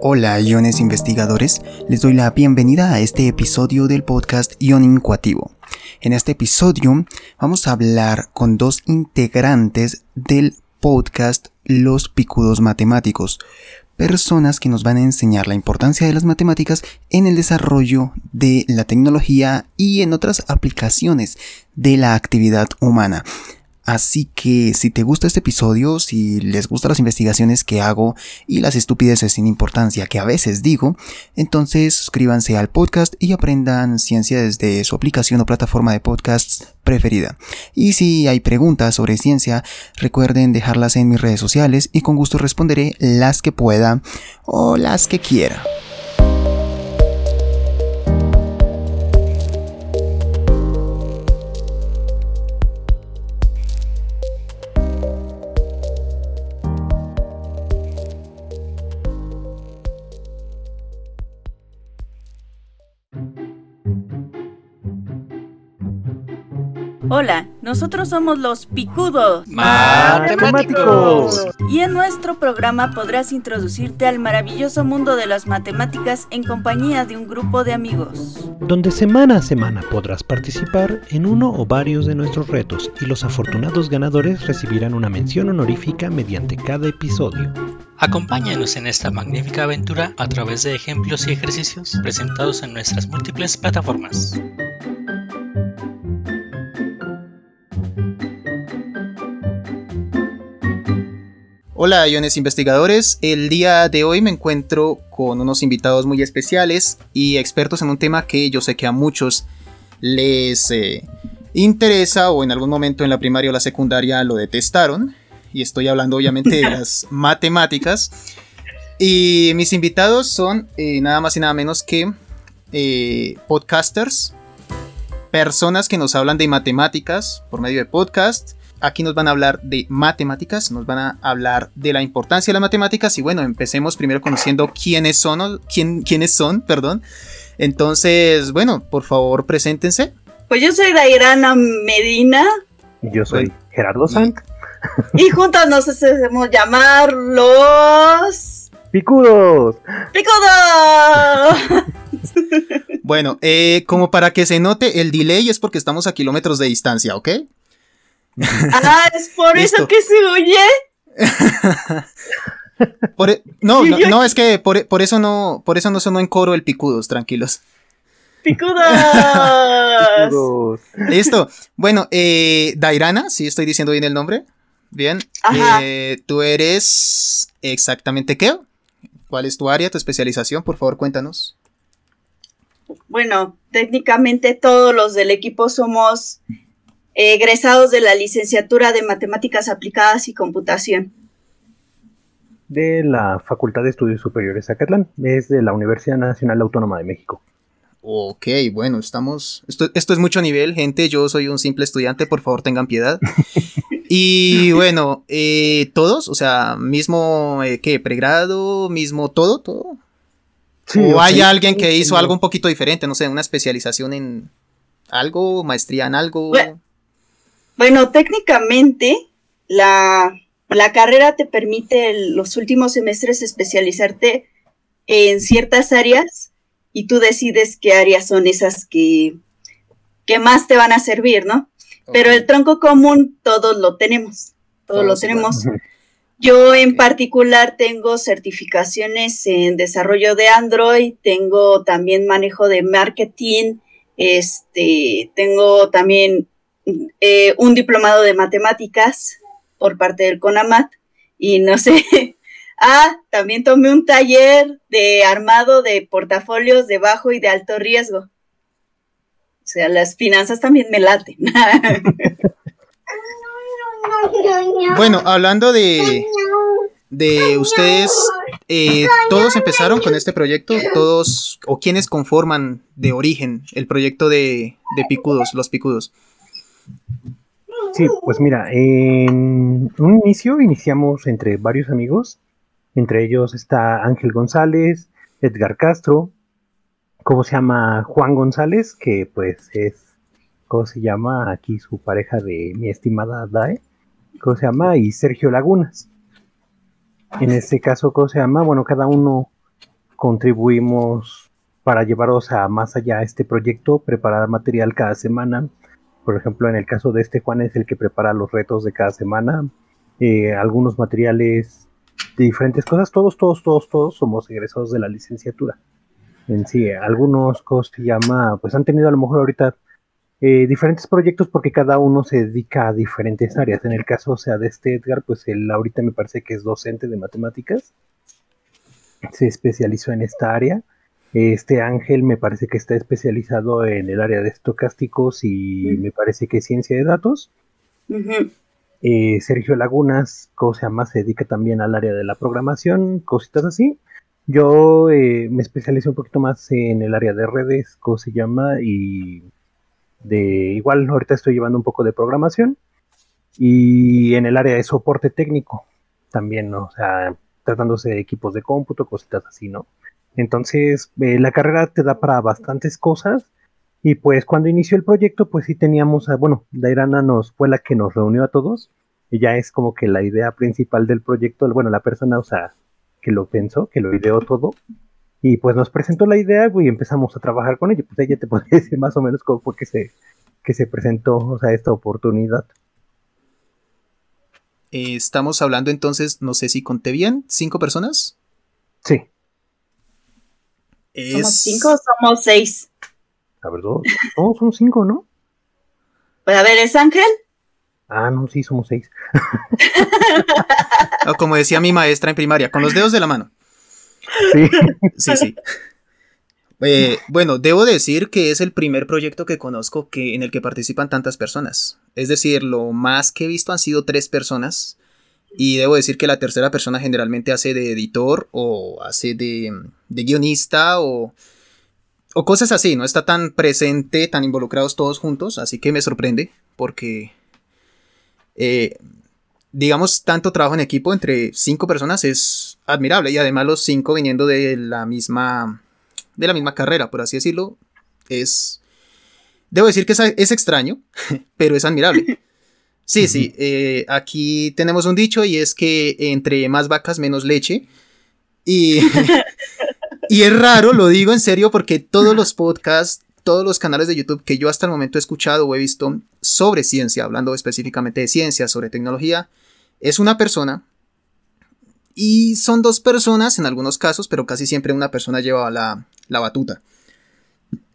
Hola, iones investigadores, les doy la bienvenida a este episodio del podcast Ion Incuativo. En este episodio vamos a hablar con dos integrantes del podcast Los Picudos Matemáticos, personas que nos van a enseñar la importancia de las matemáticas en el desarrollo de la tecnología y en otras aplicaciones de la actividad humana. Así que si te gusta este episodio, si les gustan las investigaciones que hago y las estupideces sin importancia que a veces digo, entonces suscríbanse al podcast y aprendan ciencia desde su aplicación o plataforma de podcasts preferida. Y si hay preguntas sobre ciencia, recuerden dejarlas en mis redes sociales y con gusto responderé las que pueda o las que quiera. Hola, nosotros somos los Picudos Matemáticos. y en nuestro programa podrás introducirte al maravilloso mundo de las matemáticas en compañía de un grupo de amigos. Donde semana a semana podrás participar en uno o varios de nuestros retos y los afortunados ganadores recibirán una mención honorífica mediante cada episodio. Acompáñanos en esta magnífica aventura a través de ejemplos y ejercicios presentados en nuestras múltiples plataformas. Hola, iones investigadores. El día de hoy me encuentro con unos invitados muy especiales y expertos en un tema que yo sé que a muchos les eh, interesa o en algún momento en la primaria o la secundaria lo detestaron. Y estoy hablando obviamente de las matemáticas. Y mis invitados son eh, nada más y nada menos que eh, podcasters, personas que nos hablan de matemáticas por medio de podcast Aquí nos van a hablar de matemáticas, nos van a hablar de la importancia de las matemáticas y bueno, empecemos primero conociendo quiénes son, quién, quiénes son, perdón. Entonces, bueno, por favor, preséntense. Pues yo soy Dairana Medina Y yo soy Gerardo Sant. y juntos nos hacemos llamar los ¡Picudos! Picudos. Bueno, eh, como para que se note el delay es porque estamos a kilómetros de distancia, ¿ok? Ah, es por Listo. eso que se oye. Por e- no, no, es que por, por eso no, por eso no sonó en coro el picudos, tranquilos. Picudos. Picudos. Listo. Bueno, eh, Dairana, si estoy diciendo bien el nombre. Bien. Ajá. Eh, Tú eres exactamente qué? ¿Cuál es tu área, tu especialización? Por favor, cuéntanos. Bueno, técnicamente todos los del equipo somos egresados de la licenciatura de Matemáticas Aplicadas y Computación. De la Facultad de Estudios Superiores Acatlán. Es de la Universidad Nacional Autónoma de México. Ok, bueno, estamos. Esto, esto es mucho nivel, gente. Yo soy un simple estudiante, por favor, tengan piedad. Y bueno, eh, todos, o sea, mismo, eh, ¿qué? ¿Pregrado? ¿Mismo todo? ¿Todo? ¿O hay alguien que hizo algo un poquito diferente? No sé, una especialización en algo, maestría en algo. Bueno. Bueno, técnicamente la, la carrera te permite en los últimos semestres especializarte en ciertas áreas y tú decides qué áreas son esas que, que más te van a servir, ¿no? Pero el tronco común todos lo tenemos, todos lo Todos tenemos. Yo en particular tengo certificaciones en desarrollo de Android, tengo también manejo de marketing, este, tengo también eh, un diplomado de matemáticas por parte del CONAMAT y no sé. Ah, también tomé un taller de armado de portafolios de bajo y de alto riesgo. O sea, las finanzas también me laten. Bueno, hablando de, de ustedes, eh, todos empezaron con este proyecto, todos, o quienes conforman de origen el proyecto de, de Picudos, los Picudos. Sí, pues mira, en un inicio iniciamos entre varios amigos. Entre ellos está Ángel González, Edgar Castro, ¿cómo se llama? Juan González, que pues es, ¿cómo se llama? Aquí su pareja de mi estimada Dae, ¿cómo se llama? Y Sergio Lagunas. En este caso, ¿cómo se llama? Bueno, cada uno contribuimos para llevaros a más allá este proyecto, preparar material cada semana. Por ejemplo, en el caso de este Juan es el que prepara los retos de cada semana, eh, algunos materiales de diferentes cosas. Todos, todos, todos, todos somos egresados de la licenciatura. En sí, algunos llama, pues han tenido a lo mejor ahorita eh, diferentes proyectos porque cada uno se dedica a diferentes áreas. En el caso, sea, de este Edgar, pues él ahorita me parece que es docente de matemáticas. Se especializó en esta área. Este Ángel me parece que está especializado en el área de estocásticos y me parece que ciencia de datos. Eh, Sergio Lagunas, cosa más, se dedica también al área de la programación, cositas así. Yo eh, me especializo un poquito más en el área de redes, como se llama, y de igual ahorita estoy llevando un poco de programación y en el área de soporte técnico también, ¿no? O sea, tratándose de equipos de cómputo, cositas así, ¿no? Entonces, eh, la carrera te da para bastantes cosas y pues cuando inició el proyecto, pues sí teníamos, a, bueno, Dairana nos fue la que nos reunió a todos. Ella es como que la idea principal del proyecto, bueno, la persona, o sea, que lo pensó, que lo ideó todo. Y pues nos presentó la idea, y empezamos a trabajar con ella. Pues ella te podría decir más o menos cómo fue que se, que se presentó, o sea, esta oportunidad. Eh, estamos hablando entonces, no sé si conté bien, ¿cinco personas? Sí. ¿Somos cinco o somos seis? A ver, dos. No, son cinco, ¿no? Pues a ver, ¿es Ángel? Ah, no, sí, somos seis. como decía mi maestra en primaria, con los dedos de la mano. Sí. Sí, sí. Eh, bueno, debo decir que es el primer proyecto que conozco que, en el que participan tantas personas. Es decir, lo más que he visto han sido tres personas. Y debo decir que la tercera persona generalmente hace de editor o hace de, de guionista o, o cosas así. No está tan presente, tan involucrados todos juntos. Así que me sorprende porque eh, digamos, tanto trabajo en equipo entre cinco personas es admirable y además los cinco viniendo de la misma, de la misma carrera, por así decirlo, es, debo decir que es, extraño, pero es admirable. Sí, sí, eh, aquí tenemos un dicho y es que entre más vacas menos leche y, y es raro, lo digo en serio porque todos los podcasts todos los canales de YouTube que yo hasta el momento he escuchado o he visto sobre ciencia, hablando específicamente de ciencia, sobre tecnología, es una persona y son dos personas en algunos casos, pero casi siempre una persona lleva la, batuta.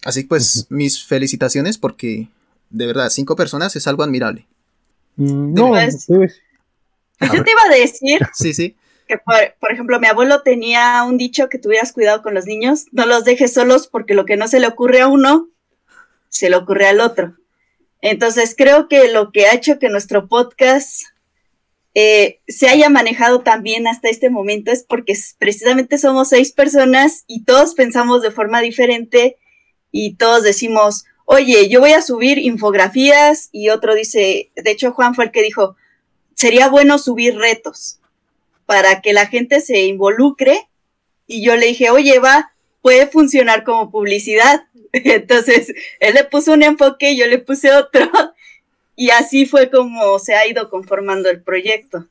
Así pues, mis felicitaciones porque de verdad, cinco personas es algo admirable. Mm, no, pues, yo te iba a decir. Sí, sí. Que por, ejemplo, mi abuelo tenía un dicho que tuvieras cuidado con los niños, no los dejes solos porque lo que no se le ocurre a uno, se le ocurre al otro. Entonces creo que lo que ha hecho que nuestro podcast eh, se haya manejado tan bien hasta este momento es porque precisamente somos seis personas y todos pensamos de forma diferente y todos decimos, oye, yo voy a subir infografías y otro dice, de hecho Juan fue el que dijo, sería bueno subir retos para que la gente se involucre. Y yo le dije, oye, va, puede funcionar como publicidad. Entonces, él le puso un enfoque, yo le puse otro. Y así fue como se ha ido conformando el proyecto.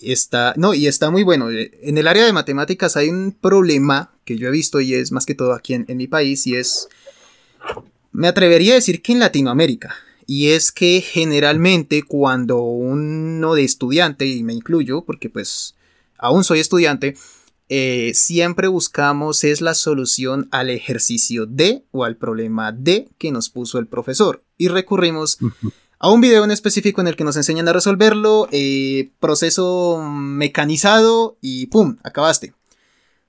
Está, no, y está muy bueno. En el área de matemáticas hay un problema que yo he visto y es más que todo aquí en, en mi país y es, me atrevería a decir que en Latinoamérica. Y es que generalmente cuando uno de estudiante, y me incluyo porque pues aún soy estudiante, eh, siempre buscamos es la solución al ejercicio de o al problema de que nos puso el profesor. Y recurrimos a un video en específico en el que nos enseñan a resolverlo, eh, proceso mecanizado y ¡pum! Acabaste.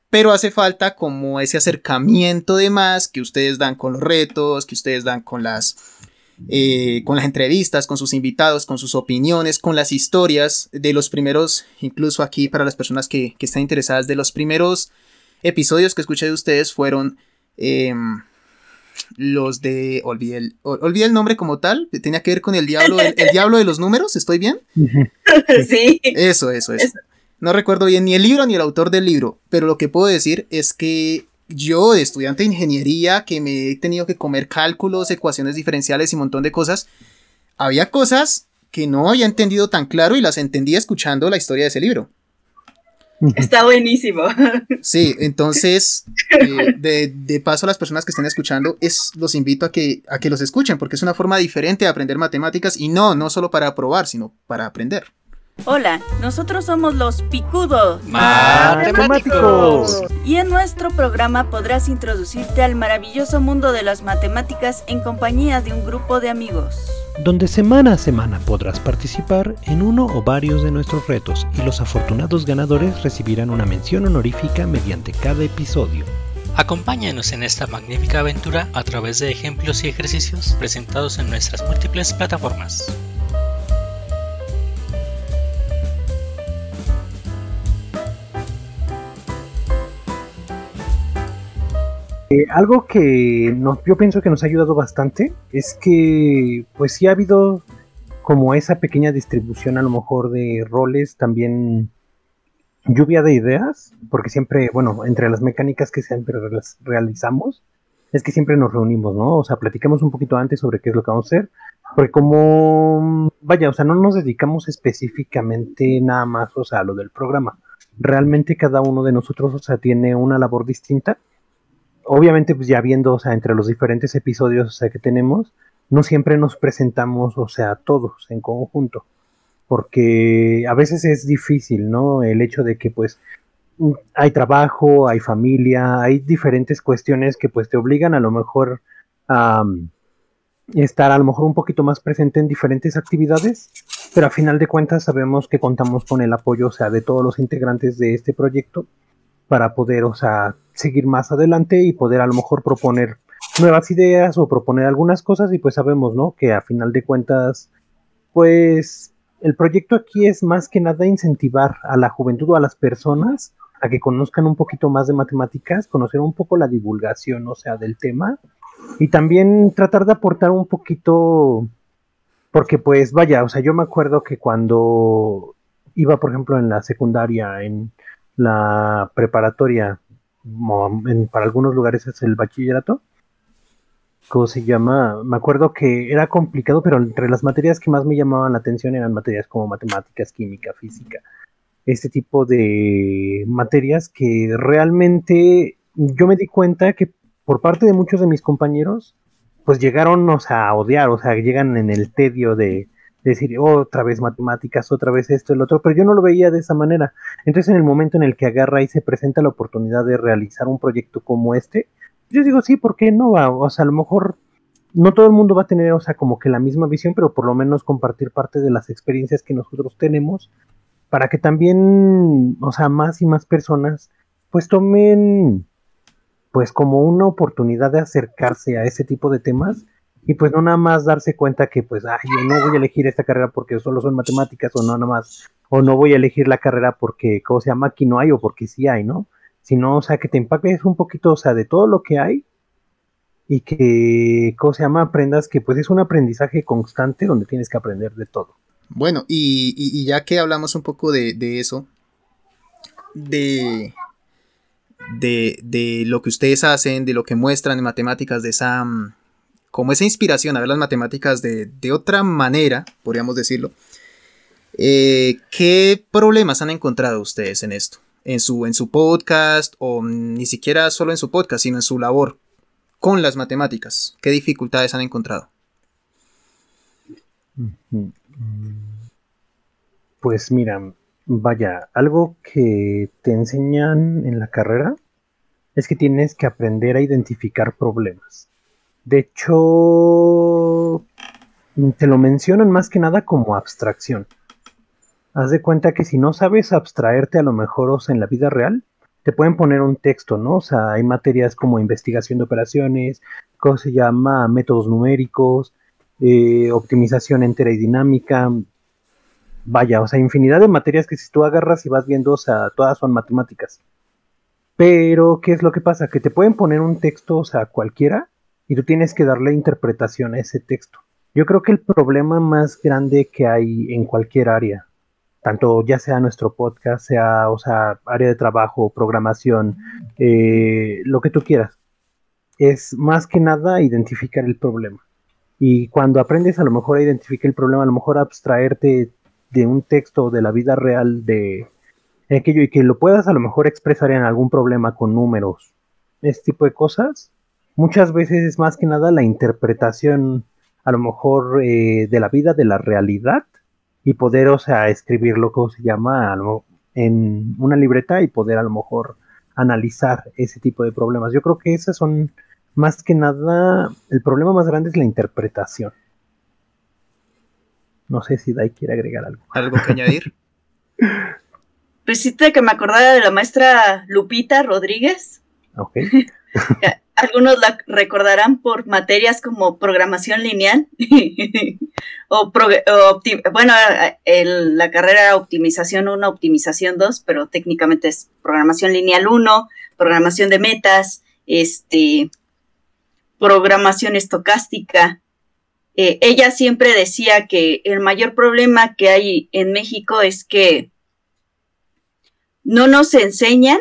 Pero hace falta como ese acercamiento de más que ustedes dan con los retos, que ustedes dan con las eh, con las entrevistas, con sus invitados, con sus opiniones, con las historias de los primeros, incluso aquí para las personas que, están interesadas, de los primeros episodios que escuché de ustedes fueron em, los de, olvidé el, olvidé el nombre como tal, tenía que ver con el diablo, el, diablo de los números, ¿estoy bien? Sí. Eso, eso, eso. No recuerdo bien ni el libro ni el autor del libro, pero lo que puedo decir es que yo, de estudiante de ingeniería, que me he tenido que comer cálculos, ecuaciones diferenciales y un montón de cosas, había cosas que no había entendido tan claro y las entendí escuchando la historia de ese libro. Está buenísimo. Sí, entonces, eh, de, paso a las personas que estén escuchando, es, los invito a que, a que los escuchen, porque es una forma diferente de aprender matemáticas y no, no solo para probar, sino para aprender. Hola, nosotros somos los Picudos Matemáticos. Y en nuestro programa podrás introducirte al maravilloso mundo de las matemáticas en compañía de un grupo de amigos donde semana a semana podrás participar en uno o varios de nuestros retos y los afortunados ganadores recibirán una mención honorífica mediante cada episodio. Acompáñanos en esta magnífica aventura a través de ejemplos y ejercicios presentados en nuestras múltiples plataformas. Eh, algo que yo pienso que nos ha ayudado bastante es que pues sí ha habido como esa pequeña distribución a lo mejor de roles, también lluvia de ideas, porque siempre, bueno, entre las mecánicas que siempre realizamos, es que siempre nos reunimos, ¿no? O sea, platicamos un poquito antes sobre qué es lo que vamos a hacer, porque como, vaya, o sea, no nos dedicamos específicamente nada más, o sea, a lo del programa. Realmente cada uno de nosotros, o sea, tiene una labor distinta obviamente, pues ya viendo, o sea, entre los diferentes episodios o sea, que tenemos, no siempre nos presentamos, o sea, todos en conjunto. Porque a veces es difícil, ¿no? El hecho de que, pues, hay trabajo, hay familia, hay diferentes cuestiones que, pues, te obligan a lo mejor a estar a lo mejor un poquito más presente en diferentes actividades, pero a final de cuentas sabemos que contamos con el apoyo, o sea, de todos los integrantes de este proyecto para poder, o sea, seguir más adelante y poder a lo mejor proponer nuevas ideas o proponer algunas cosas y pues sabemos, ¿no? Que a final de cuentas, pues el proyecto aquí es más que nada incentivar a la juventud o a las personas a que conozcan un poquito más de matemáticas, conocer un poco la divulgación, o sea, del tema y también tratar de aportar un poquito porque pues vaya, o sea, yo me acuerdo que cuando iba, por ejemplo, en la secundaria, en la preparatoria, para algunos lugares es el bachillerato. ¿Cómo se llama? Me acuerdo que era complicado, pero entre las materias que más me llamaban la atención eran materias como matemáticas, química, física. Este tipo de materias que realmente yo me di cuenta que por parte de muchos de mis compañeros, pues llegaron a odiar, o sea, llegan en el tedio de, decir otra vez matemáticas, otra vez esto, el otro, pero yo no lo veía de esa manera. Entonces en el momento en el que agarra y se presenta la oportunidad de realizar un proyecto como este, yo digo, sí, ¿por qué no? Va? O sea, a lo mejor no todo el mundo va a tener, o sea, como que la misma visión, pero por lo menos compartir parte de las experiencias que nosotros tenemos para que también, o sea, más y más personas pues tomen pues como una oportunidad de acercarse a ese tipo de temas y pues no nada más darse cuenta que pues ay, yo no voy a elegir esta carrera porque solo son matemáticas o no nada más o no voy a elegir la carrera porque cómo se llama aquí no hay o porque sí hay no sino o sea que te impactes un poquito o sea de todo lo que hay y que cómo se llama aprendas que pues es un aprendizaje constante donde tienes que aprender de todo. Bueno y, ya que hablamos un poco de, eso de de, de lo que ustedes hacen, de lo que muestran en matemáticas, de esa, como esa inspiración a ver las matemáticas de, otra manera, podríamos decirlo. Eh, ¿Qué problemas han encontrado ustedes en esto? En su, en su podcast o ni siquiera solo en su podcast, sino en su labor con las matemáticas. ¿Qué dificultades han encontrado? Pues mira, vaya, algo que te enseñan en la carrera es que tienes que aprender a identificar problemas. De hecho, te lo mencionan más que nada como abstracción. Haz de cuenta que si no sabes abstraerte a lo mejor o en la vida real, te pueden poner un texto, ¿no? O sea, hay materias como investigación de operaciones, ¿cómo se llama? Métodos numéricos, eh, optimización entera y dinámica. Vaya, o sea, infinidad de materias que si tú agarras y vas viendo, o sea, todas son matemáticas. Pero, ¿qué es lo que pasa? Que te pueden poner un texto, o sea, cualquiera, y tú tienes que darle interpretación a ese texto. Yo creo que el problema más grande que hay en cualquier área, tanto ya sea nuestro podcast, sea, o sea, área de trabajo, programación, eh, lo que tú quieras, es más que nada identificar el problema. Y cuando aprendes a lo mejor a identificar el problema, a lo mejor abstraerte de un texto de la vida real de aquello y que lo puedas a lo mejor expresar en algún problema con números, ese tipo de cosas, muchas veces es más que nada la interpretación a lo mejor eh, de la vida, de la realidad, y poder, o sea, escribir lo que se llama en una libreta y poder a lo mejor analizar ese tipo de problemas. Yo creo que esas son más que nada, el problema más grande es la interpretación. No sé si Dai quiere agregar algo. ¿Algo que añadir? Pues sí, que me acordara de la maestra Lupita Rodríguez. Ok. Algunos la recordarán por materias como programación lineal o, bueno, la carrera optimización 1, optimización 2, pero técnicamente es programación lineal 1, programación de metas, este, programación estocástica. Eh, ella siempre decía que el mayor problema que hay en México es que no nos enseñan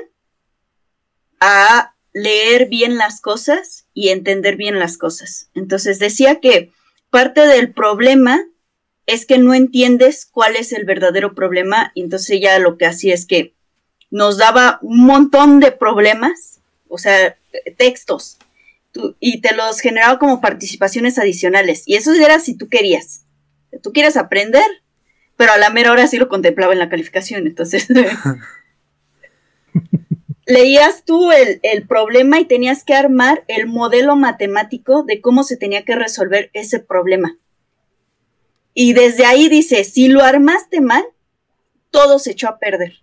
a leer bien las cosas y entender bien las cosas. Entonces decía que parte del problema es que no entiendes cuál es el verdadero problema y entonces ella lo que hacía es que nos daba un montón de problemas, o sea, textos, y te los generaba como participaciones adicionales. Y eso era si tú querías. Tú quieres aprender, pero a la mera hora sí lo contemplaba en la calificación. Entonces, leías tú el, problema y tenías que armar el modelo matemático de cómo se tenía que resolver ese problema. Y desde ahí dice, si lo armaste mal, todo se echó a perder.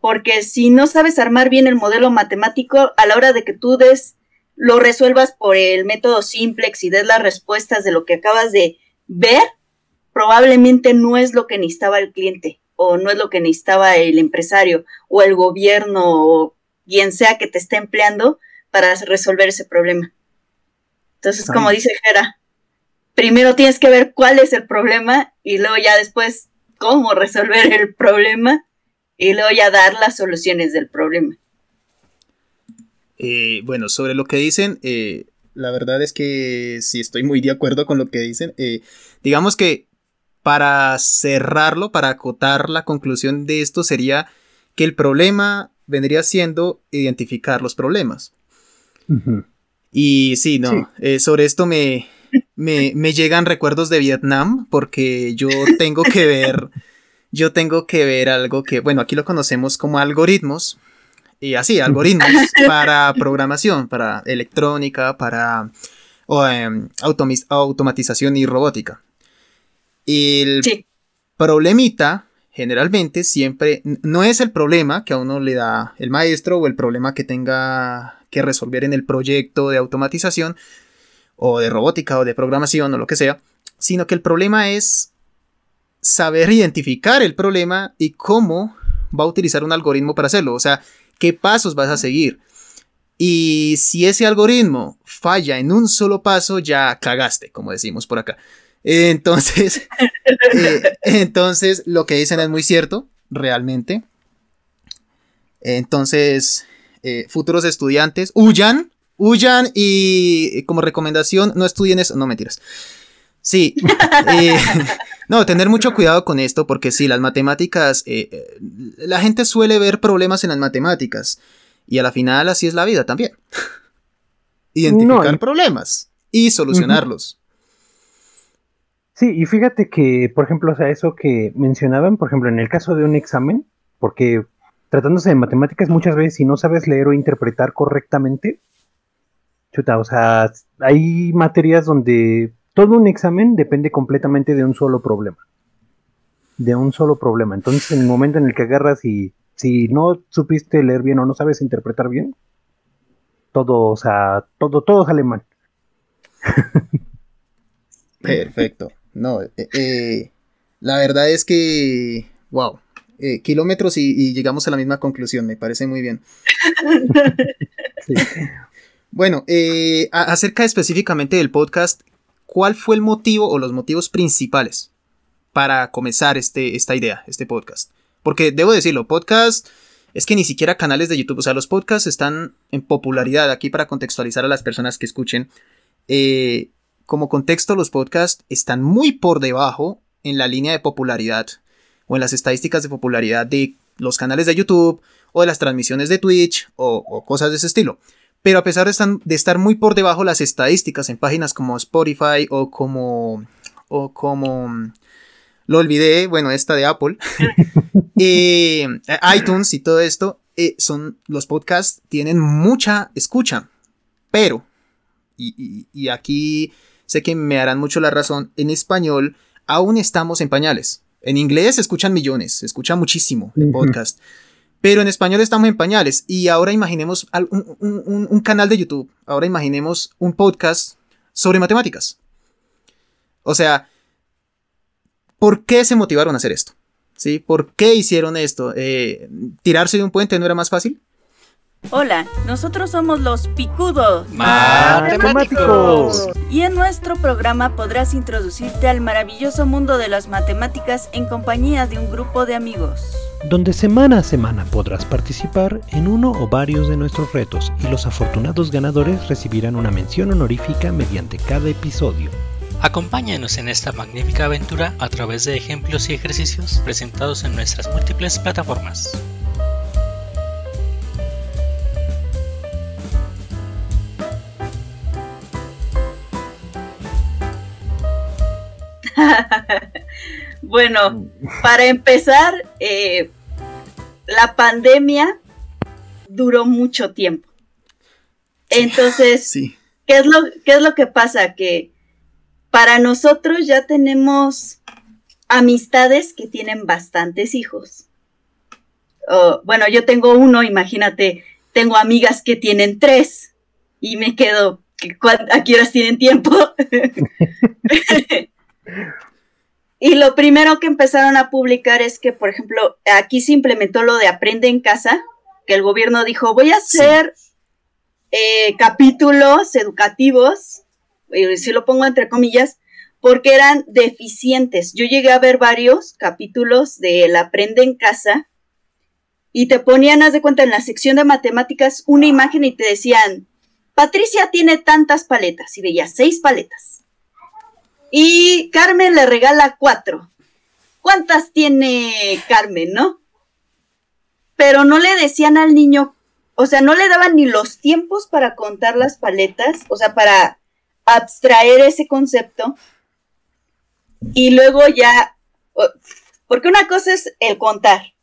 Porque si no sabes armar bien el modelo matemático, a la hora de que tú des, lo resuelvas por el método simplex y des las respuestas de lo que acabas de ver, probablemente no es lo que necesitaba el cliente o no es lo que necesitaba el empresario o el gobierno o quien sea que te esté empleando para resolver ese problema. Entonces, como dice Jera, primero tienes que ver cuál es el problema y luego ya después cómo resolver el problema y luego ya dar las soluciones del problema. Eh, bueno, sobre lo que dicen, eh, la verdad es que sí estoy muy de acuerdo con lo que dicen. Eh, digamos que para cerrarlo, para acotar la conclusión de esto sería que el problema vendría siendo identificar los problemas. Y sí, no, eh, sobre esto me, me, llegan recuerdos de Vietnam porque yo tengo que ver, yo tengo que ver algo que, bueno, aquí lo conocemos como algoritmos, y así, algoritmos para programación, para electrónica, para em, automatización y robótica. El problemita, generalmente, siempre no es el problema que a uno le da el maestro o el problema que tenga que resolver en el proyecto de automatización o de robótica o de programación o lo que sea, sino que el problema es saber identificar el problema y cómo va a utilizar un algoritmo para hacerlo, o sea, qué pasos vas a seguir. Y si ese algoritmo falla en un solo paso, ya cagaste, como decimos por acá. Entonces, eh, entonces lo que dicen es muy cierto, realmente. Entonces, eh, futuros estudiantes, huyan, huyan y como recomendación, no estudien eso, no mentiras. Sí, eh, no, tener mucho cuidado con esto porque sí, las matemáticas, la gente suele ver problemas en las matemáticas y a la final así es la vida también. Identificar problemas y solucionarlos. Sí, y fíjate que, por ejemplo, o sea, eso que mencionaban, por ejemplo, en el caso de un examen, porque tratándose de matemáticas, muchas veces si no sabes leer o interpretar correctamente, chuta, o sea, hay materias donde todo un examen depende completamente de un solo problema. De un solo problema. Entonces, en el momento en el que agarras y si no supiste leer bien o no sabes interpretar bien, todo, o sea, todo, todo sale mal. Perfecto. No, eh, eh, la verdad es que, wow, eh, kilómetros y, llegamos a la misma conclusión, me parece muy bien. Bueno, acerca específicamente del podcast, ¿cuál fue el motivo o los motivos principales para comenzar este, esta idea, este podcast? Porque debo decirlo, podcast es que ni siquiera canales de YouTube, o sea, los podcasts están en popularidad aquí para contextualizar a las personas que escuchen. Eh, como contexto, los podcasts están muy por debajo en la línea de popularidad o en las estadísticas de popularidad de los canales de YouTube o de las transmisiones de Twitch o, cosas de ese estilo. Pero a pesar de estar, muy por debajo las estadísticas en páginas como Spotify o como, o como lo olvidé, bueno, esta de Apple, eh, iTunes y todo esto, eh, son los podcasts tienen mucha escucha, pero, y, aquí sé que me harán mucho la razón, en español aún estamos en pañales. En inglés se escuchan millones, se escucha muchísimo el podcast. Pero en español estamos en pañales. Y ahora imaginemos un, canal de YouTube. Ahora imaginemos un podcast sobre matemáticas. O sea, ¿por qué se motivaron a hacer esto? ¿Sí? ¿Por qué hicieron esto? Eh, ¿Tirarse de un puente no era más fácil? Hola, nosotros somos los Picudos Matemáticos. Y en nuestro programa podrás introducirte al maravilloso mundo de las matemáticas en compañía de un grupo de amigos. Donde semana a semana podrás participar en uno o varios de nuestros retos y los afortunados ganadores recibirán una mención honorífica mediante cada episodio. Acompáñanos en esta magnífica aventura a través de ejemplos y ejercicios presentados en nuestras múltiples plataformas. bueno, para empezar, eh, la pandemia duró mucho tiempo. Entonces, ¿qué, es lo, ¿qué es lo que pasa? Que para nosotros ya tenemos amistades que tienen bastantes hijos. bueno, yo tengo uno, imagínate, tengo amigas que tienen tres y me quedo, ¿a qué horas tienen tiempo? y lo primero que empezaron a publicar es que, por ejemplo, aquí se implementó lo de aprende en casa, que el gobierno dijo, voy a hacer eh, capítulos educativos eh, si lo pongo entre comillas, porque eran deficientes. Yo llegué a ver varios capítulos de El Aprende en Casa y te ponían, haz de cuenta, en la sección de matemáticas una imagen y te decían, Patricia tiene tantas paletas y veía seis paletas. Y Carmen le regala cuatro. ¿Cuántas tiene Carmen, no? Pero no le decían al niño, o sea, no le daban ni los tiempos para contar las paletas, o sea, para abstraer ese concepto y luego ya, porque una cosa es el contar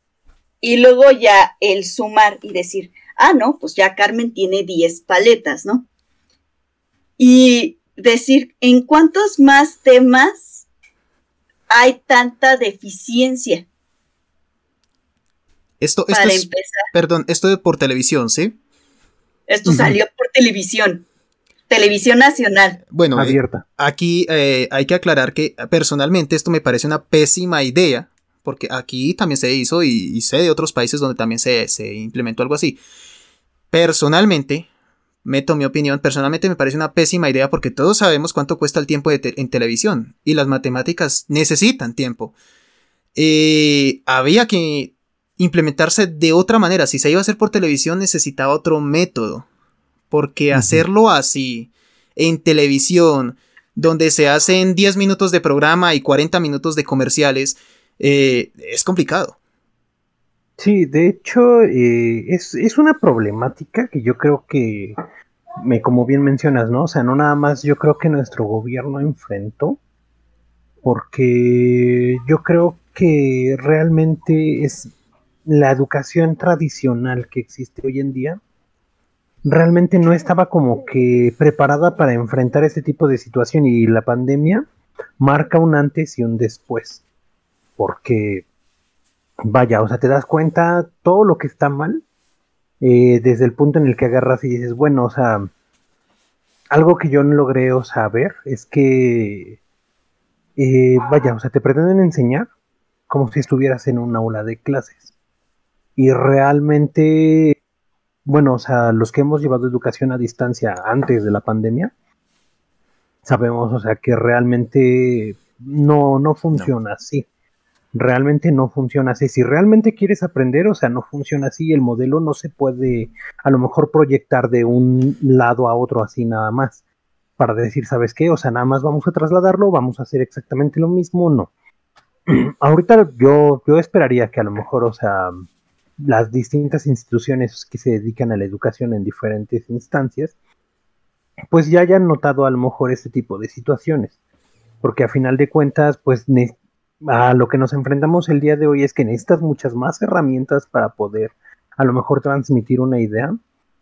y luego ya el sumar y decir, ah, no, pues ya Carmen tiene 10 paletas, ¿no? Y decir, ¿en cuántos más temas hay tanta deficiencia? Esto, esto es, perdón, esto es por televisión, ¿sí? Esto salió por televisión. Televisión Nacional. Bueno, eh, abierta. aquí eh, hay que aclarar que personalmente esto me parece una pésima idea, porque aquí también se hizo y, sé de otros países donde también se, se, implementó algo así. Personalmente, meto mi opinión, personalmente me parece una pésima idea porque todos sabemos cuánto cuesta el tiempo en televisión y las matemáticas necesitan tiempo. Eh, había que implementarse de otra manera. Si se iba a hacer por televisión necesitaba otro método porque hacerlo así en televisión, donde se hacen 10 minutos de programa y 40 minutos de comerciales, eh, es complicado. Sí, de hecho, eh, es, una problemática que yo creo que, me, como bien mencionas, ¿no? O sea, no nada más yo creo que nuestro gobierno enfrentó, porque yo creo que realmente es la educación tradicional que existe hoy en día, realmente no estaba como que preparada para enfrentar ese tipo de situación y la pandemia marca un antes y un después. Porque, vaya, o sea, te das cuenta todo lo que está mal eh, desde el punto en el que agarras y dices, bueno, o sea, algo que yo no logré saber es que, eh, vaya, o sea, te pretenden enseñar como si estuvieras en un aula de clases. Y realmente bueno, o sea, los que hemos llevado educación a distancia antes de la pandemia, sabemos, o sea, que realmente no, no funciona así. Realmente no funciona así. Si realmente quieres aprender, o sea, no funciona así. El modelo no se puede a lo mejor proyectar de un lado a otro así nada más. Para decir, ¿sabes qué? O sea, nada más vamos a trasladarlo, vamos a hacer exactamente lo mismo, no. Ahorita yo, yo esperaría que a lo mejor, o sea, las distintas instituciones que se dedican a la educación en diferentes instancias, pues ya hayan notado a lo mejor este tipo de situaciones. Porque a final de cuentas, pues a lo que nos enfrentamos el día de hoy es que necesitas muchas más herramientas para poder a lo mejor transmitir una idea.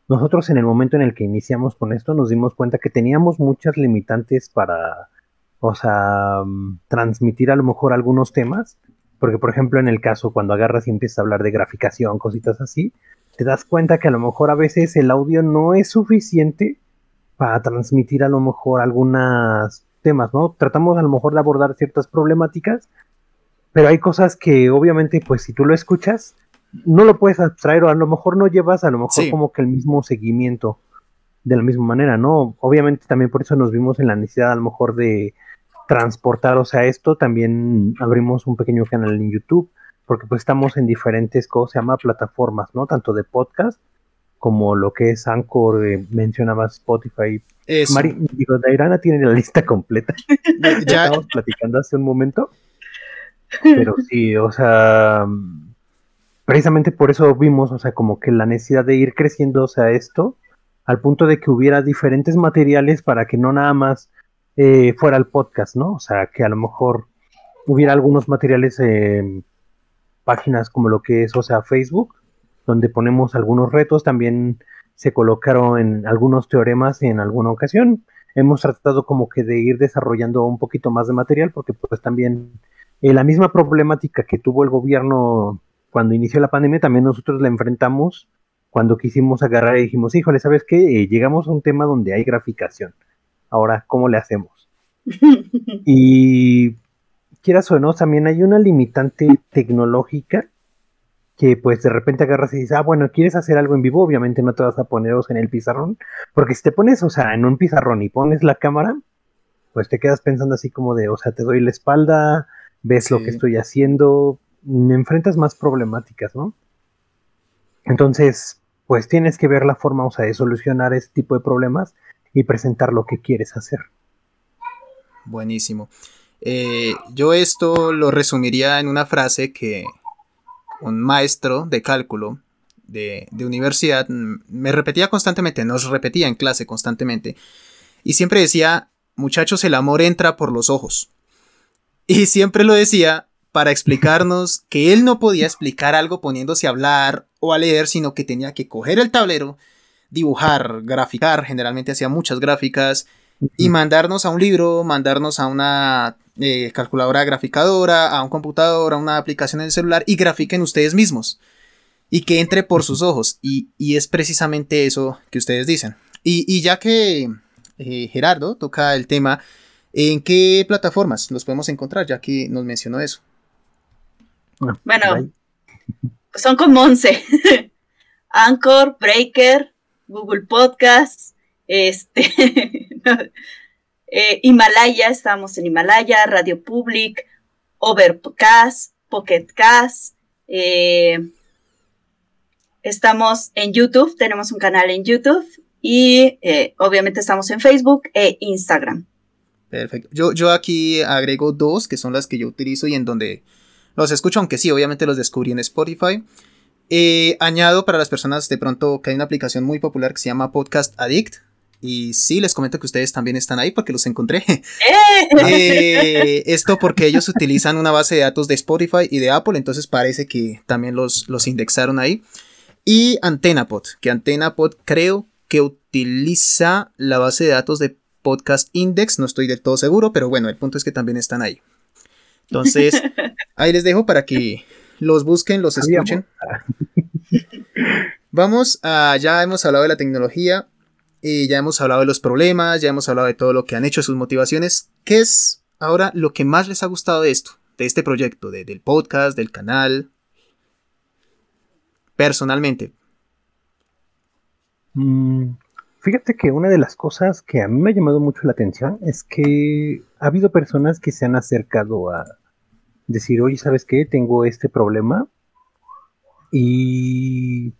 Nosotros en el momento en el que iniciamos con esto nos dimos cuenta que teníamos muchas limitantes para, o sea, mm, transmitir a lo mejor algunos temas. Porque, por ejemplo, en el caso cuando agarras y empiezas a hablar de graficación, cositas así, te das cuenta que a lo mejor a veces el audio no es suficiente para transmitir a lo mejor algunos temas, ¿no? Tratamos a lo mejor de abordar ciertas problemáticas, pero hay cosas que obviamente, pues si tú lo escuchas, no lo puedes abstraer o a lo mejor no llevas a lo mejor como que el mismo seguimiento de la misma manera, ¿no? Obviamente también por eso nos vimos en la necesidad a lo mejor de transportar, o sea, esto también abrimos un pequeño canal en YouTube, porque pues estamos en diferentes, ¿cómo se llama? Plataformas, ¿no? Tanto de podcast como lo que es Anchor, eh, mencionaba Spotify. Mari, digo, Dairana tiene la lista completa. ya estamos platicando hace un momento. Pero sí, o sea, precisamente por eso vimos, o sea, como que la necesidad de ir creciendo, o sea, esto, al punto de que hubiera diferentes materiales para que no nada más eh, fuera el podcast, ¿no? O sea, que a lo mejor hubiera algunos materiales en páginas como lo que es, o sea, Facebook, donde ponemos algunos retos, también se colocaron en algunos teoremas en alguna ocasión. Hemos tratado como que de ir desarrollando un poquito más de material porque pues también eh, la misma problemática que tuvo el gobierno cuando inició la pandemia, también nosotros la enfrentamos cuando quisimos agarrar y dijimos, híjole, ¿sabes qué? Eh, llegamos a un tema donde hay graficación. Ahora, ¿cómo le hacemos? y quieras o no, también hay una limitante tecnológica que pues de repente agarras y dices, ah, bueno, ¿quieres hacer algo en vivo? Obviamente no te vas a poneros en el pizarrón, porque si te pones, o sea, en un pizarrón y pones la cámara, pues te quedas pensando así como de, o sea, te doy la espalda, ves lo que estoy haciendo, me enfrentas más problemáticas, ¿no? Entonces, pues tienes que ver la forma, o sea, de solucionar este tipo de problemas y presentar lo que quieres hacer. Buenísimo. Eh, yo esto lo resumiría en una frase que, un maestro de cálculo de, universidad me repetía constantemente, nos repetía en clase constantemente, y siempre decía, muchachos, el amor entra por los ojos. Y siempre lo decía para explicarnos que él no podía explicar algo poniéndose a hablar o a leer, sino que tenía que coger el tablero, dibujar, graficar, generalmente hacía muchas gráficas, y mandarnos a un libro, mandarnos a una eh, calculadora graficadora, a un computador, a una aplicación en el celular y grafiquen ustedes mismos. Y que entre por sus ojos. Y, es precisamente eso que ustedes dicen. Y, ya que eh, Gerardo toca el tema, ¿en qué plataformas los podemos encontrar? Ya que nos mencionó eso. Bueno, son como 11. Anchor, Breaker, Google Podcast, este, Eh, Himalaya, estamos en Himalaya, Radio Public, Overcast, Pocket Cast. Eh, estamos en YouTube, tenemos un canal en YouTube y eh, obviamente estamos en Facebook e Instagram. Perfecto. Yo, yo aquí agrego dos que son las que yo utilizo y en donde los escucho, aunque sí, obviamente los descubrí en Spotify. añado para las personas de pronto que hay una aplicación muy popular que se llama Podcast Addict. Y sí, les comento que ustedes también están ahí porque los encontré. Eh, esto porque ellos utilizan una base de datos de Spotify y de Apple, entonces parece que también los, los indexaron ahí. Y AntenaPod, que AntenaPod creo que utiliza la base de datos de Podcast Index, no estoy del todo seguro, pero bueno, el punto es que también están ahí. Entonces, ahí les dejo para que los busquen, los escuchen. Vamos a, ya hemos hablado de la tecnología, ya hemos hablado de los problemas, ya hemos hablado de todo lo que han hecho, sus motivaciones. ¿Qué es ahora lo que más les ha gustado de esto, de este proyecto, del podcast, del canal? Personalmente. Mm, fíjate que una de las cosas que a mí me ha llamado mucho la atención es que ha habido personas que se han acercado a decir, oye, ¿sabes qué? Tengo este problema. Y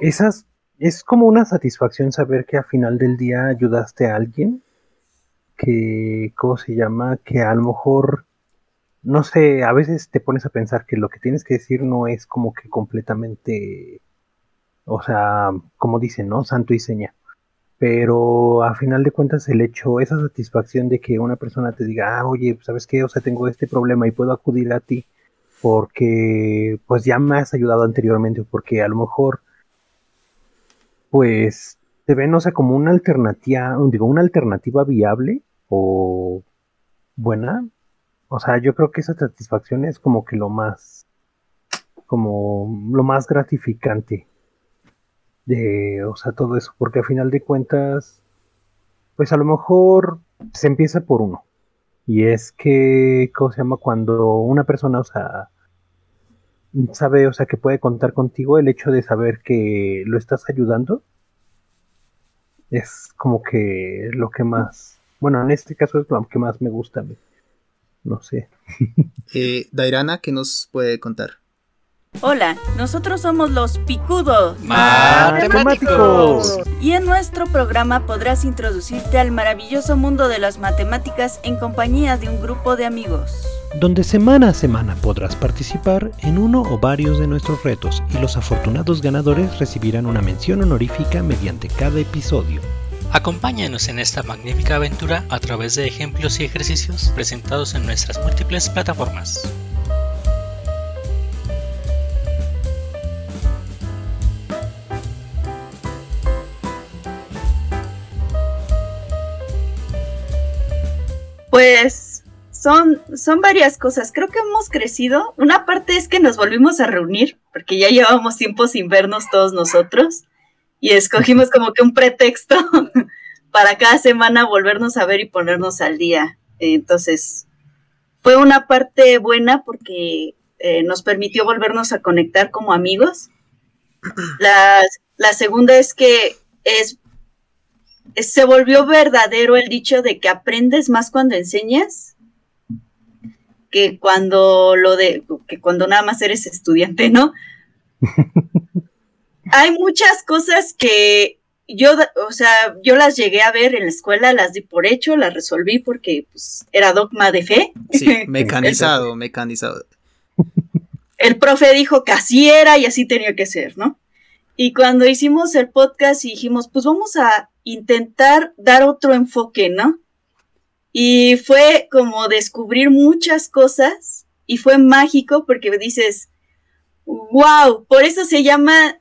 esas es como una satisfacción saber que al final del día ayudaste a alguien que, ¿cómo se llama? Que a lo mejor no sé, a veces te pones a pensar que lo que tienes que decir no es como que completamente, o sea, como dicen, ¿no? Santo y seña. Pero a final de cuentas el hecho, esa satisfacción de que una persona te diga, ah, oye, ¿sabes qué? O sea, tengo este problema y puedo acudir a ti porque pues ya me has ayudado anteriormente, porque a lo mejor pues te ven, o sea, como una alternativa, digo, una alternativa viable o buena. O sea, yo creo que esa satisfacción es como que lo más, como lo más gratificante de, o sea, todo eso, porque a final de cuentas, pues a lo mejor se empieza por uno. Y es que, ¿cómo se llama? Cuando una persona, o sea, sabe, o sea, que puede contar contigo, el hecho de saber que lo estás ayudando, es como que lo que más, bueno, en este caso es lo que más me gusta a mí. No sé. eh, Dairana, ¿qué nos puede contar? Hola, nosotros somos los Picudos Matemáticos. Y en nuestro programa podrás introducirte al maravilloso mundo de las matemáticas en compañía de un grupo de amigos. Donde semana a semana podrás participar en uno o varios de nuestros retos y los afortunados ganadores recibirán una mención honorífica mediante cada episodio. Acompáñanos en esta magnífica aventura a través de ejemplos y ejercicios presentados en nuestras múltiples plataformas. Pues son, son varias cosas. Creo que hemos crecido. Una parte es que nos volvimos a reunir, porque ya llevábamos tiempo sin vernos todos nosotros. Y escogimos como que un pretexto para cada semana volvernos a ver y ponernos al día. Entonces, fue una parte buena porque eh, nos permitió volvernos a conectar como amigos. La, la segunda es que es se volvió verdadero el dicho de que aprendes más cuando enseñas que cuando lo de que cuando nada más eres estudiante, ¿no? Hay muchas cosas que yo, o sea, yo las llegué a ver en la escuela, las di por hecho, las resolví porque pues, era dogma de fe. Sí, mecanizado, mecanizado. El profe dijo que así era y así tenía que ser, ¿no? Y cuando hicimos el podcast y dijimos, pues vamos a intentar dar otro enfoque, ¿no? Y fue como descubrir muchas cosas y fue mágico porque dices, wow, por eso se llama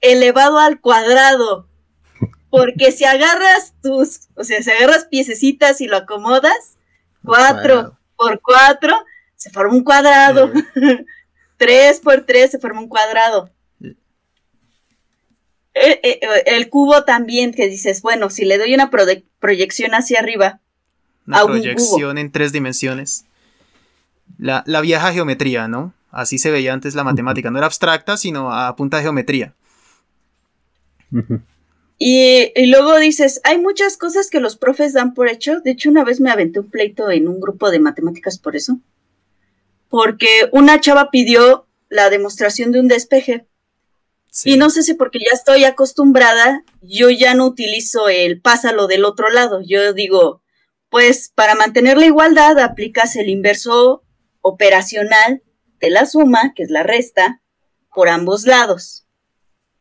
elevado al cuadrado. Porque si agarras tus, o sea, si agarras piececitas y lo acomodas, cuatro por cuatro, se forma un cuadrado. tres por tres se forma un cuadrado. Eh, eh, el cubo también, que dices, bueno, si le doy una proyección hacia arriba. Una proyección en tres dimensiones. La, vieja geometría, ¿no? Así se veía antes la matemática. No era abstracta, sino a punta de geometría. Y, y, luego dices, hay muchas cosas que los profes dan por hecho. De hecho, una vez me aventé un pleito en un grupo de matemáticas por eso. Porque una chava pidió la demostración de un despeje y no sé si porque ya estoy acostumbrada, yo ya no utilizo el pásalo del otro lado. Yo digo, pues para mantener la igualdad aplicas el inverso operacional de la suma, que es la resta, por ambos lados.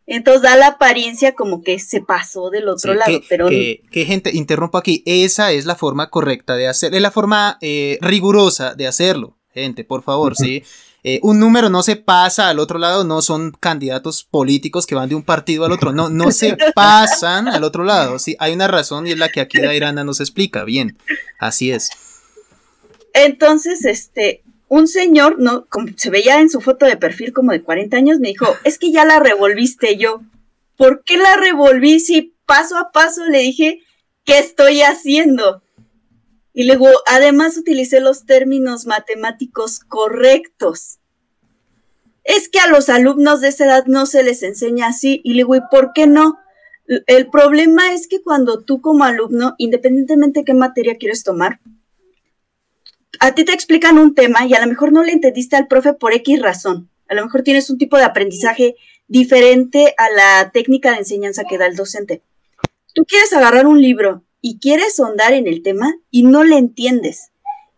Entonces da la apariencia como que se pasó del otro lado, pero... Que, gente, interrumpo aquí, esa es la forma correcta de hacer, es la forma eh, rigurosa de hacerlo, gente, por favor, ¿sí? Eh, un número no se pasa al otro lado, no son candidatos políticos que van de un partido al otro, no, no se pasan al otro lado, sí, hay una razón y es la que aquí Dairana nos explica, bien, así es. Entonces, este, un señor, no, como se veía en su foto de perfil como de 40 años, me dijo, es que ya la revolviste yo. ¿Por qué la revolví si paso a paso le dije qué estoy haciendo? Y luego, además utilicé los términos matemáticos correctos. Es que a los alumnos de esa edad no se les enseña así. Y luego, ¿y por qué no? El problema es que cuando tú como alumno, independientemente de qué materia quieres tomar, a ti te explican un tema y a lo mejor no le entendiste al profe por X razón. A lo mejor tienes un tipo de aprendizaje diferente a la técnica de enseñanza que da el docente. Tú quieres agarrar un libro y quieres sondar en el tema y no le entiendes.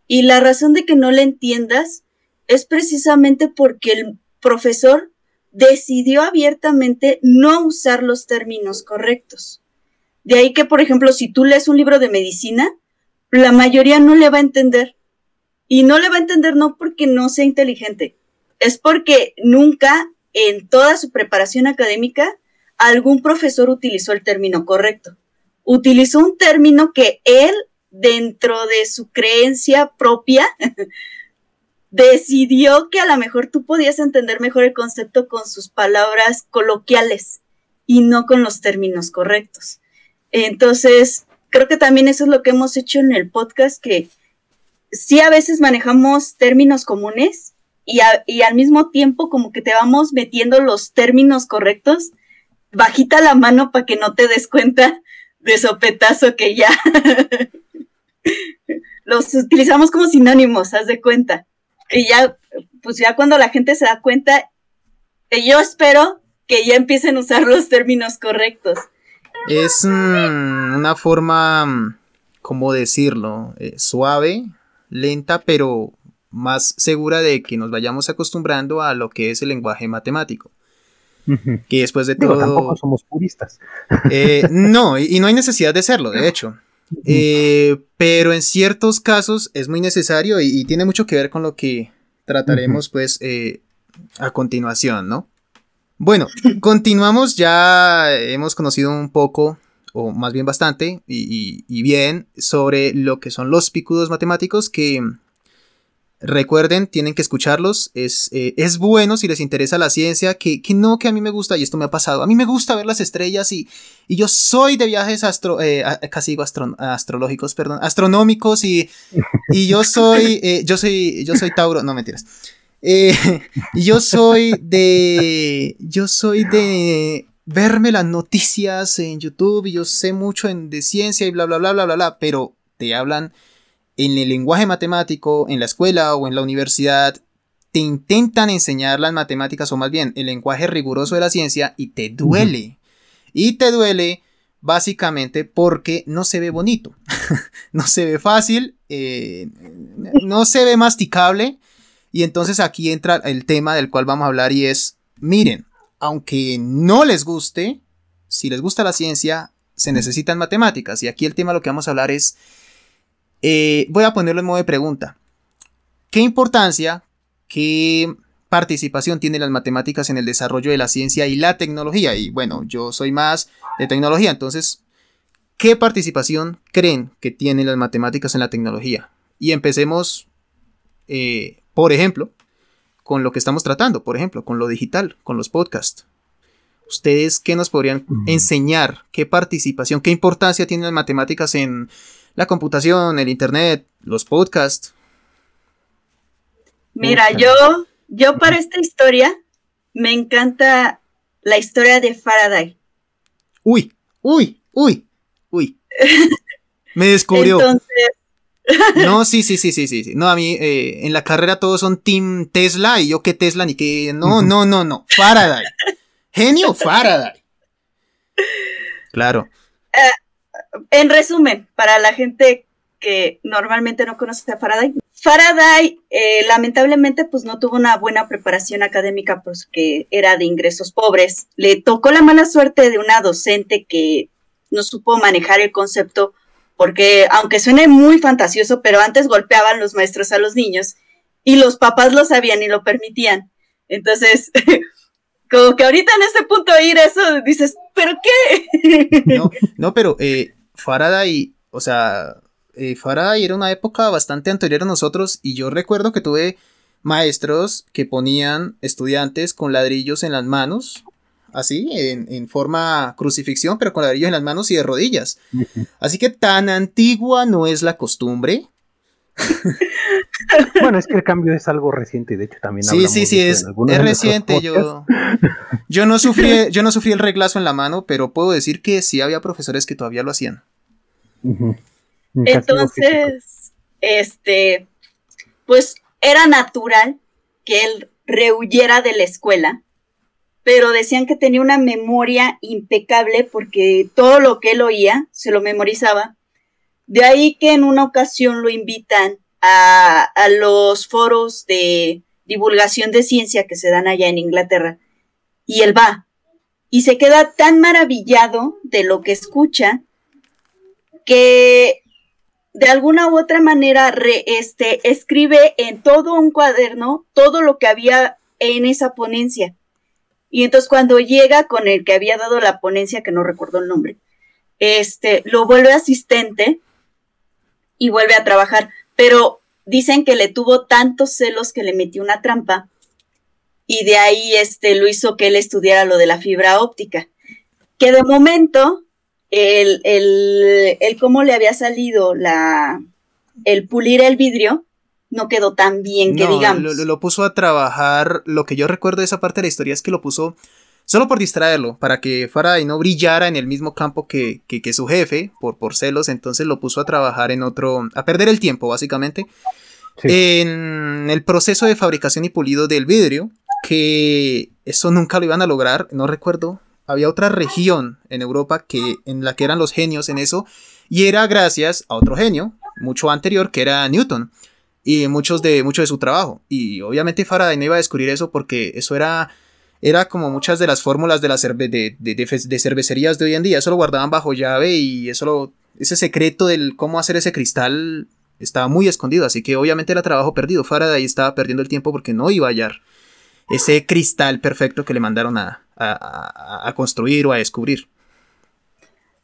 Y la razón de que no le entiendas es precisamente porque el profesor decidió abiertamente no usar los términos correctos. De ahí que, por ejemplo, si tú lees un libro de medicina, la mayoría no le va a entender. Y no le va a entender no porque no sea inteligente, es porque nunca en toda su preparación académica algún profesor utilizó el término correcto. Utilizó un término que él, dentro de su creencia propia, decidió que a lo mejor tú podías entender mejor el concepto con sus palabras coloquiales y no con los términos correctos. Entonces, creo que también eso es lo que hemos hecho en el podcast, que sí a veces manejamos términos comunes y, y al mismo tiempo como que te vamos metiendo los términos correctos, bajita la mano para que no te des cuenta de sopetazo que ya los utilizamos como sinónimos, haz de cuenta. Y ya, pues ya cuando la gente se da cuenta, eh, yo espero que ya empiecen a usar los términos correctos. Es mm, una forma, mm, ¿cómo decirlo? Eh, suave, lenta, pero más segura de que nos vayamos acostumbrando a lo que es el lenguaje matemático. Que después de todo. Tampoco somos puristas. Eh, no, y, no hay necesidad de serlo, de hecho. Eh, pero en ciertos casos es muy necesario y, tiene mucho que ver con lo que trataremos, pues, eh, a continuación, ¿no? Bueno, continuamos, ya hemos conocido un poco, o más bien bastante, y, y bien, sobre lo que son los picudos matemáticos que Recuerden, tienen que escucharlos. Es, eh, es bueno si les interesa la ciencia, que, no, que a mí me gusta, y esto me ha pasado. A mí me gusta ver las estrellas y, y yo soy de viajes astro, eh, casi digo astrológicos, perdón, astronómicos y, y yo soy, eh, yo soy, yo soy Tauro, no mentiras. yo soy de, yo soy de verme las noticias en YouTube y yo sé mucho en, de ciencia y bla, bla, bla, bla, bla, bla, pero te hablan en el lenguaje matemático, en la escuela o en la universidad, te intentan enseñar las matemáticas o más bien el lenguaje riguroso de la ciencia y te duele. Y te duele básicamente porque no se ve bonito, no se ve fácil, eh, no se ve masticable. Y entonces aquí entra el tema del cual vamos a hablar y es, miren, aunque no les guste, si les gusta la ciencia, se necesitan matemáticas. Y aquí el tema lo que vamos a hablar es eh, voy a ponerlo en modo de pregunta. ¿Qué importancia, qué participación tienen las matemáticas en el desarrollo de la ciencia y la tecnología? Y bueno, yo soy más de tecnología, entonces, ¿qué participación creen que tienen las matemáticas en la tecnología? Y empecemos, eh, por ejemplo, con lo que estamos tratando, por ejemplo, con lo digital, con los podcasts. ¿Ustedes qué nos podrían enseñar? ¿Qué participación, qué importancia tienen las matemáticas en la computación, el internet, los podcasts. Mira, yo, yo para esta historia me encanta la historia de Faraday. Uy, uy, uy, uy. Me descubrió. No, sí, sí, sí, sí, sí. No, a mí eh, en la carrera todos son Team Tesla y yo que Tesla ni que... No, no, no, no. Faraday. Genio Faraday. Claro. Eh, en resumen, para la gente que normalmente no conoce a Faraday, Faraday eh, lamentablemente pues no tuvo una buena preparación académica porque era de ingresos pobres. Le tocó la mala suerte de una docente que no supo manejar el concepto porque aunque suene muy fantasioso, pero antes golpeaban los maestros a los niños y los papás lo sabían y lo permitían. Entonces, como que ahorita en este punto ir eso dices, ¿pero qué? No, no, pero eh, Faraday, o sea, eh, Faraday era una época bastante anterior a nosotros y yo recuerdo que tuve maestros que ponían estudiantes con ladrillos en las manos, así, en, forma crucifixión, pero con ladrillos en las manos y de rodillas. Así que tan antigua no es la costumbre. bueno, es que el cambio es algo reciente, de hecho también. Sí, sí, sí, es, es reciente. Yo, yo, no sufrí, yo no sufrí el reglazo en la mano, pero puedo decir que sí había profesores que todavía lo hacían. Entonces, este, pues era natural que él rehuyera de la escuela, pero decían que tenía una memoria impecable porque todo lo que él oía se lo memorizaba. De ahí que en una ocasión lo invitan a, los foros de divulgación de ciencia que se dan allá en Inglaterra. Y él va y se queda tan maravillado de lo que escucha que de alguna u otra manera este, escribe en todo un cuaderno todo lo que había en esa ponencia. Y entonces cuando llega con el que había dado la ponencia, que no recuerdo el nombre, este, lo vuelve asistente y vuelve a trabajar. Pero dicen que le tuvo tantos celos que le metió una trampa y de ahí este, lo hizo que él estudiara lo de la fibra óptica. Que de momento el, el, el cómo le había salido la, el pulir el vidrio no quedó tan bien que digamos. Lo, lo, puso a trabajar, lo que yo recuerdo de esa parte de la historia es que lo puso solo por distraerlo, para que Faraday no brillara en el mismo campo que, que, que, su jefe, por, por celos, entonces lo puso a trabajar en otro, a perder el tiempo básicamente, sí. en el proceso de fabricación y pulido del vidrio, que eso nunca lo iban a lograr, no recuerdo había otra región en Europa que, en la que eran los genios en eso, y era gracias a otro genio, mucho anterior, que era Newton, y muchos de, mucho de su trabajo. Y obviamente Faraday no iba a descubrir eso porque eso era, era como muchas de las fórmulas de, la de, de, de, cervecerías de hoy en día, eso lo guardaban bajo llave y eso lo, ese secreto del cómo hacer ese cristal estaba muy escondido, así que obviamente era trabajo perdido. Faraday estaba perdiendo el tiempo porque no iba a hallar ese cristal perfecto que le mandaron a, a, a, construir o a descubrir.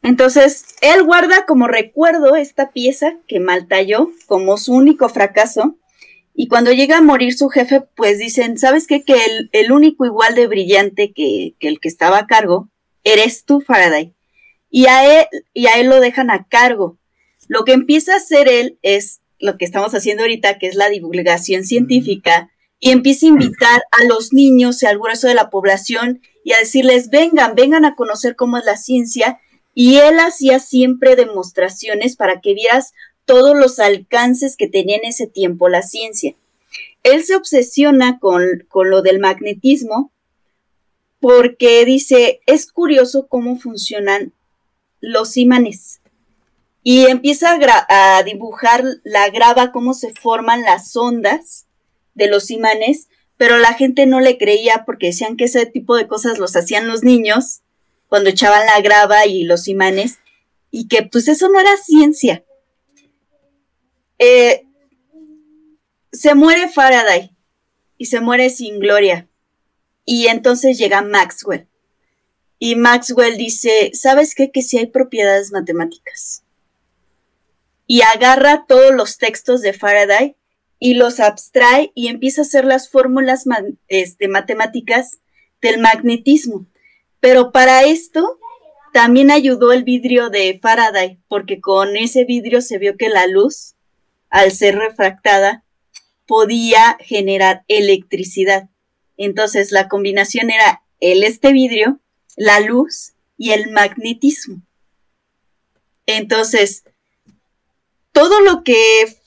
Entonces, él guarda como recuerdo esta pieza que mal talló como su único fracaso. Y cuando llega a morir su jefe, pues dicen, ¿sabes qué? Que el, el único igual de brillante que, que, el que estaba a cargo eres tú, Faraday. Y a, él, y a él lo dejan a cargo. Lo que empieza a hacer él es lo que estamos haciendo ahorita, que es la divulgación científica, y empieza a invitar a los niños y al grueso de la población y a decirles, vengan, vengan a conocer cómo es la ciencia. Y él hacía siempre demostraciones para que vieras todos los alcances que tenía en ese tiempo la ciencia. Él se obsesiona con, con lo del magnetismo porque dice, es curioso cómo funcionan los imanes. Y empieza a, a dibujar la grava, cómo se forman las ondas de los imanes, pero la gente no le creía porque decían que ese tipo de cosas los hacían los niños cuando echaban la grava y los imanes, y que pues eso no era ciencia. Eh, se muere Faraday y se muere sin gloria. Y entonces llega Maxwell. Y Maxwell dice, ¿sabes qué? Que sí hay propiedades matemáticas. Y agarra todos los textos de Faraday y los abstrae y empieza a hacer las fórmulas este, matemáticas del magnetismo. Pero para esto también ayudó el vidrio de Faraday, porque con ese vidrio se vio que la luz, al ser refractada, podía generar electricidad. Entonces la combinación era el este vidrio, la luz y el magnetismo. Entonces, todo lo que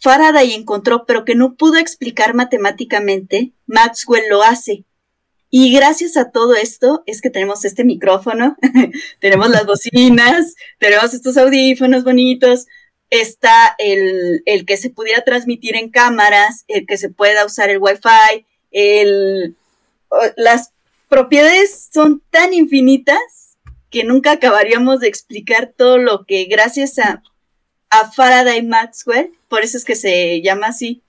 Faraday encontró, pero que no pudo explicar matemáticamente, Maxwell lo hace. Y gracias a todo esto es que tenemos este micrófono, tenemos las bocinas, tenemos estos audífonos bonitos, está el, el, que se pudiera transmitir en cámaras, el que se pueda usar el Wi-Fi, el, las propiedades son tan infinitas que nunca acabaríamos de explicar todo lo que gracias a a Faraday Maxwell, por eso es que se llama así,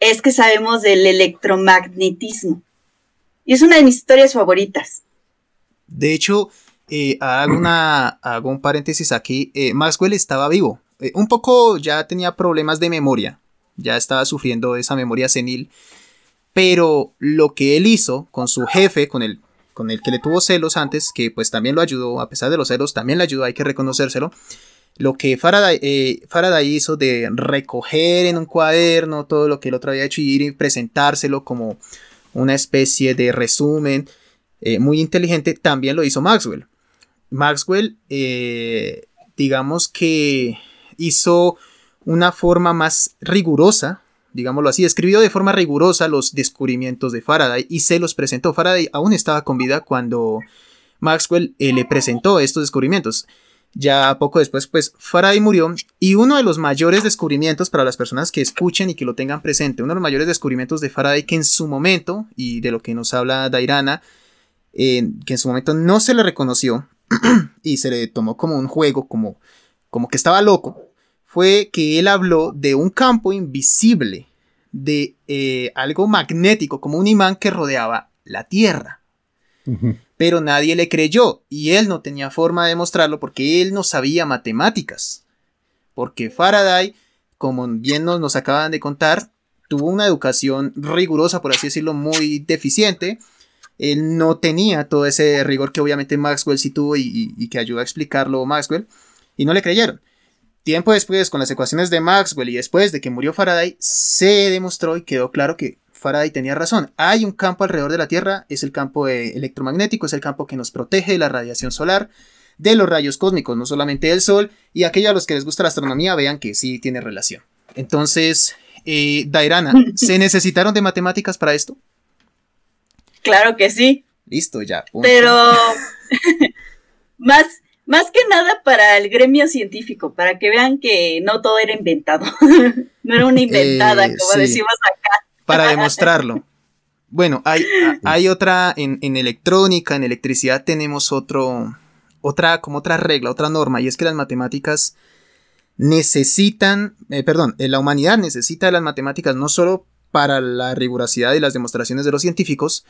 es que sabemos del electromagnetismo. Y es una de mis historias favoritas. De hecho, eh, hago, una, hago un paréntesis aquí. Eh, Maxwell estaba vivo. Eh, un poco ya tenía problemas de memoria. Ya estaba sufriendo esa memoria senil. Pero lo que él hizo con su jefe, con el, con el que le tuvo celos antes, que pues también lo ayudó, a pesar de los celos, también le ayudó, hay que reconocérselo lo que Faraday, Faraday, hizo de recoger en un cuaderno todo lo que el otro había hecho y ir y presentárselo como una especie de resumen muy inteligente, también lo hizo Maxwell. Maxwell, eh, digamos que hizo una forma más rigurosa, digámoslo así, escribió de forma rigurosa los descubrimientos de Faraday y se los presentó. Faraday aún estaba con vida cuando Maxwell le presentó estos descubrimientos. Ya poco después, pues Faraday murió y uno de los mayores descubrimientos para las personas que escuchen y que lo tengan presente, uno de los mayores descubrimientos de Faraday que en su momento, y de lo que nos habla Dairana, que en su momento no se le reconoció y se le tomó como un juego, como, como que estaba loco, fue que él habló de un campo invisible, de eh, algo magnético, como un imán que rodeaba la Tierra pero nadie le creyó y él no tenía forma de demostrarlo porque él no sabía matemáticas. Porque Faraday, como bien nos, nos acaban de contar, tuvo una educación rigurosa, por así decirlo, muy deficiente. Él no tenía todo ese rigor que obviamente Maxwell sí tuvo y, y que ayudó a explicarlo Maxwell, y no le creyeron. Tiempo después, con las ecuaciones de Maxwell y después de que murió Faraday, se demostró y quedó claro que Faraday tenía razón. Hay un campo alrededor de la Tierra, es el campo electromagnético, es el campo que nos protege de la radiación solar, de los rayos cósmicos, no solamente del Sol, y aquellos a los que les gusta la astronomía vean que sí tiene relación. Entonces, eh, Dairana, ¿se necesitaron de matemáticas para esto? Claro que sí. Listo, ya. Pero más, más que nada para el gremio científico, para que vean que no todo era inventado. no era una inventada, eh, como decimos acá para demostrarlo. Bueno, hay, hay otra en, electrónica, en electricidad tenemos otro, otra, como otra regla, otra norma, y es que las matemáticas necesitan, eh, perdón, eh, la humanidad necesita de las matemáticas no solo para la rigurosidad y las demostraciones de los científicos,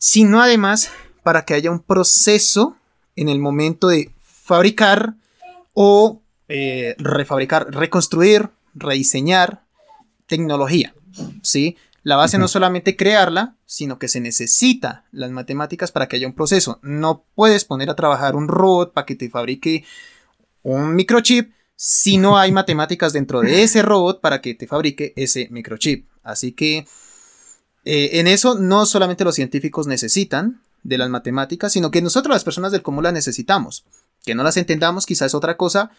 sino además para que haya un proceso en el momento de fabricar o eh, refabricar, reconstruir, rediseñar tecnología, ¿sí? La base no solamente crearla, sino que se necesita las matemáticas para que haya un proceso. No puedes poner a trabajar un robot para que te fabrique un microchip si no hay matemáticas dentro de ese robot para que te fabrique ese microchip. Así que eh, en eso no solamente los científicos necesitan de las matemáticas, sino que nosotros las personas del común las necesitamos. Que no las entendamos quizás es otra cosa,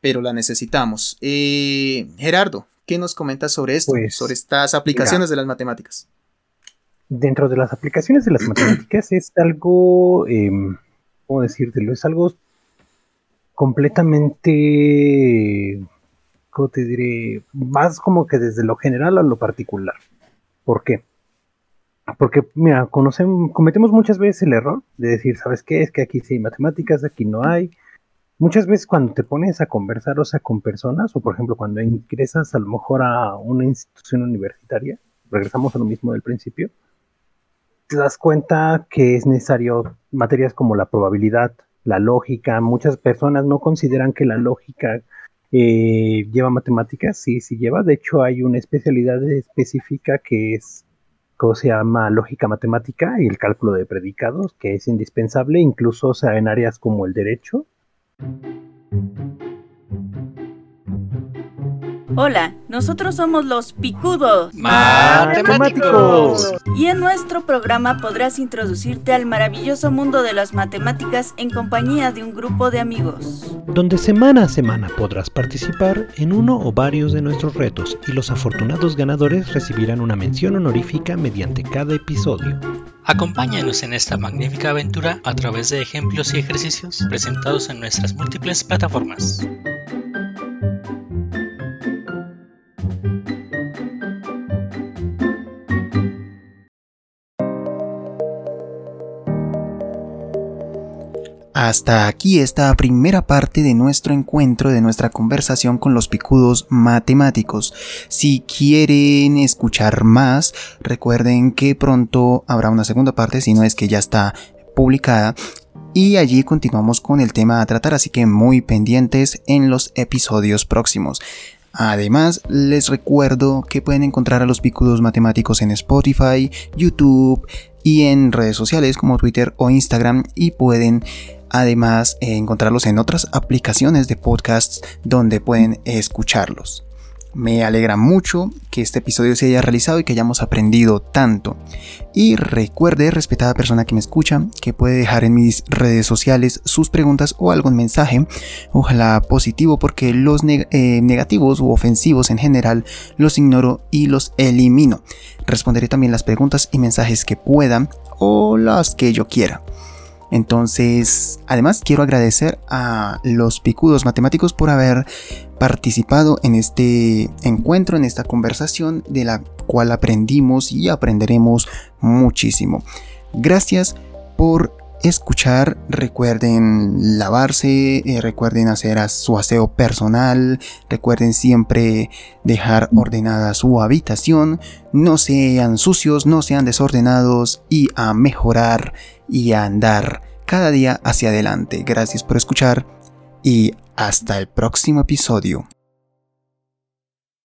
pero la necesitamos. Eh, Gerardo, ¿Qué nos comentas sobre esto, pues, sobre estas aplicaciones de las matemáticas? Dentro de las aplicaciones de las matemáticas es algo, em, ¿cómo decírtelo? Es algo completamente, ¿cómo te diré? Más como que desde lo general a lo particular. ¿Por qué? Porque, mira, conocemos, cometemos muchas veces el error de decir, ¿sabes qué? Es que aquí sí hay matemáticas, aquí no hay muchas veces cuando te pones a conversar, o sea, con personas, o por ejemplo, cuando ingresas a lo mejor a una institución universitaria, regresamos a lo mismo del principio, te das cuenta que es necesario materias como la probabilidad, la lógica. Muchas personas no consideran que la lógica eh, lleva matemáticas, sí, sí lleva. De hecho, hay una especialidad específica que es, ¿cómo se llama? Lógica matemática y el cálculo de predicados, que es indispensable, incluso sea, en áreas como el derecho Hola, nosotros somos los Picudos Matemáticos. Y en nuestro programa podrás introducirte al maravilloso mundo de las matemáticas en compañía de un grupo de amigos. Donde semana a semana podrás participar en uno o varios de nuestros retos y los afortunados ganadores recibirán una mención honorífica mediante cada episodio. Acompáñanos en esta magnífica aventura a través de ejemplos y ejercicios presentados en nuestras múltiples plataformas. Hasta aquí esta primera parte de nuestro encuentro, de nuestra conversación con los picudos matemáticos. Si quieren escuchar más, recuerden que pronto habrá una segunda parte, si no es que ya está publicada. Y allí continuamos con el tema a tratar, así que muy pendientes en los episodios próximos. Además, les recuerdo que pueden encontrar a los picudos matemáticos en Spotify, YouTube y en redes sociales como Twitter o Instagram y pueden Además, eh, encontrarlos en otras aplicaciones de podcasts donde pueden escucharlos. Me alegra mucho que este episodio se haya realizado y que hayamos aprendido tanto. Y recuerde, respetada persona que me escucha, que puede dejar en mis redes sociales sus preguntas o algún mensaje, ojalá positivo porque los eh, negativos u ofensivos en general los ignoro y los elimino. Responderé también las preguntas y mensajes que puedan o las que yo quiera. Entonces, además quiero agradecer a los picudos matemáticos por haber participado en este encuentro, en esta conversación de la cual aprendimos y aprenderemos muchísimo. Gracias por escuchar, recuerden lavarse, eh, recuerden hacer su aseo personal, recuerden siempre dejar ordenada su habitación, no sean sucios, no sean desordenados y a mejorar y a andar cada día hacia adelante. Gracias por escuchar y hasta el próximo episodio.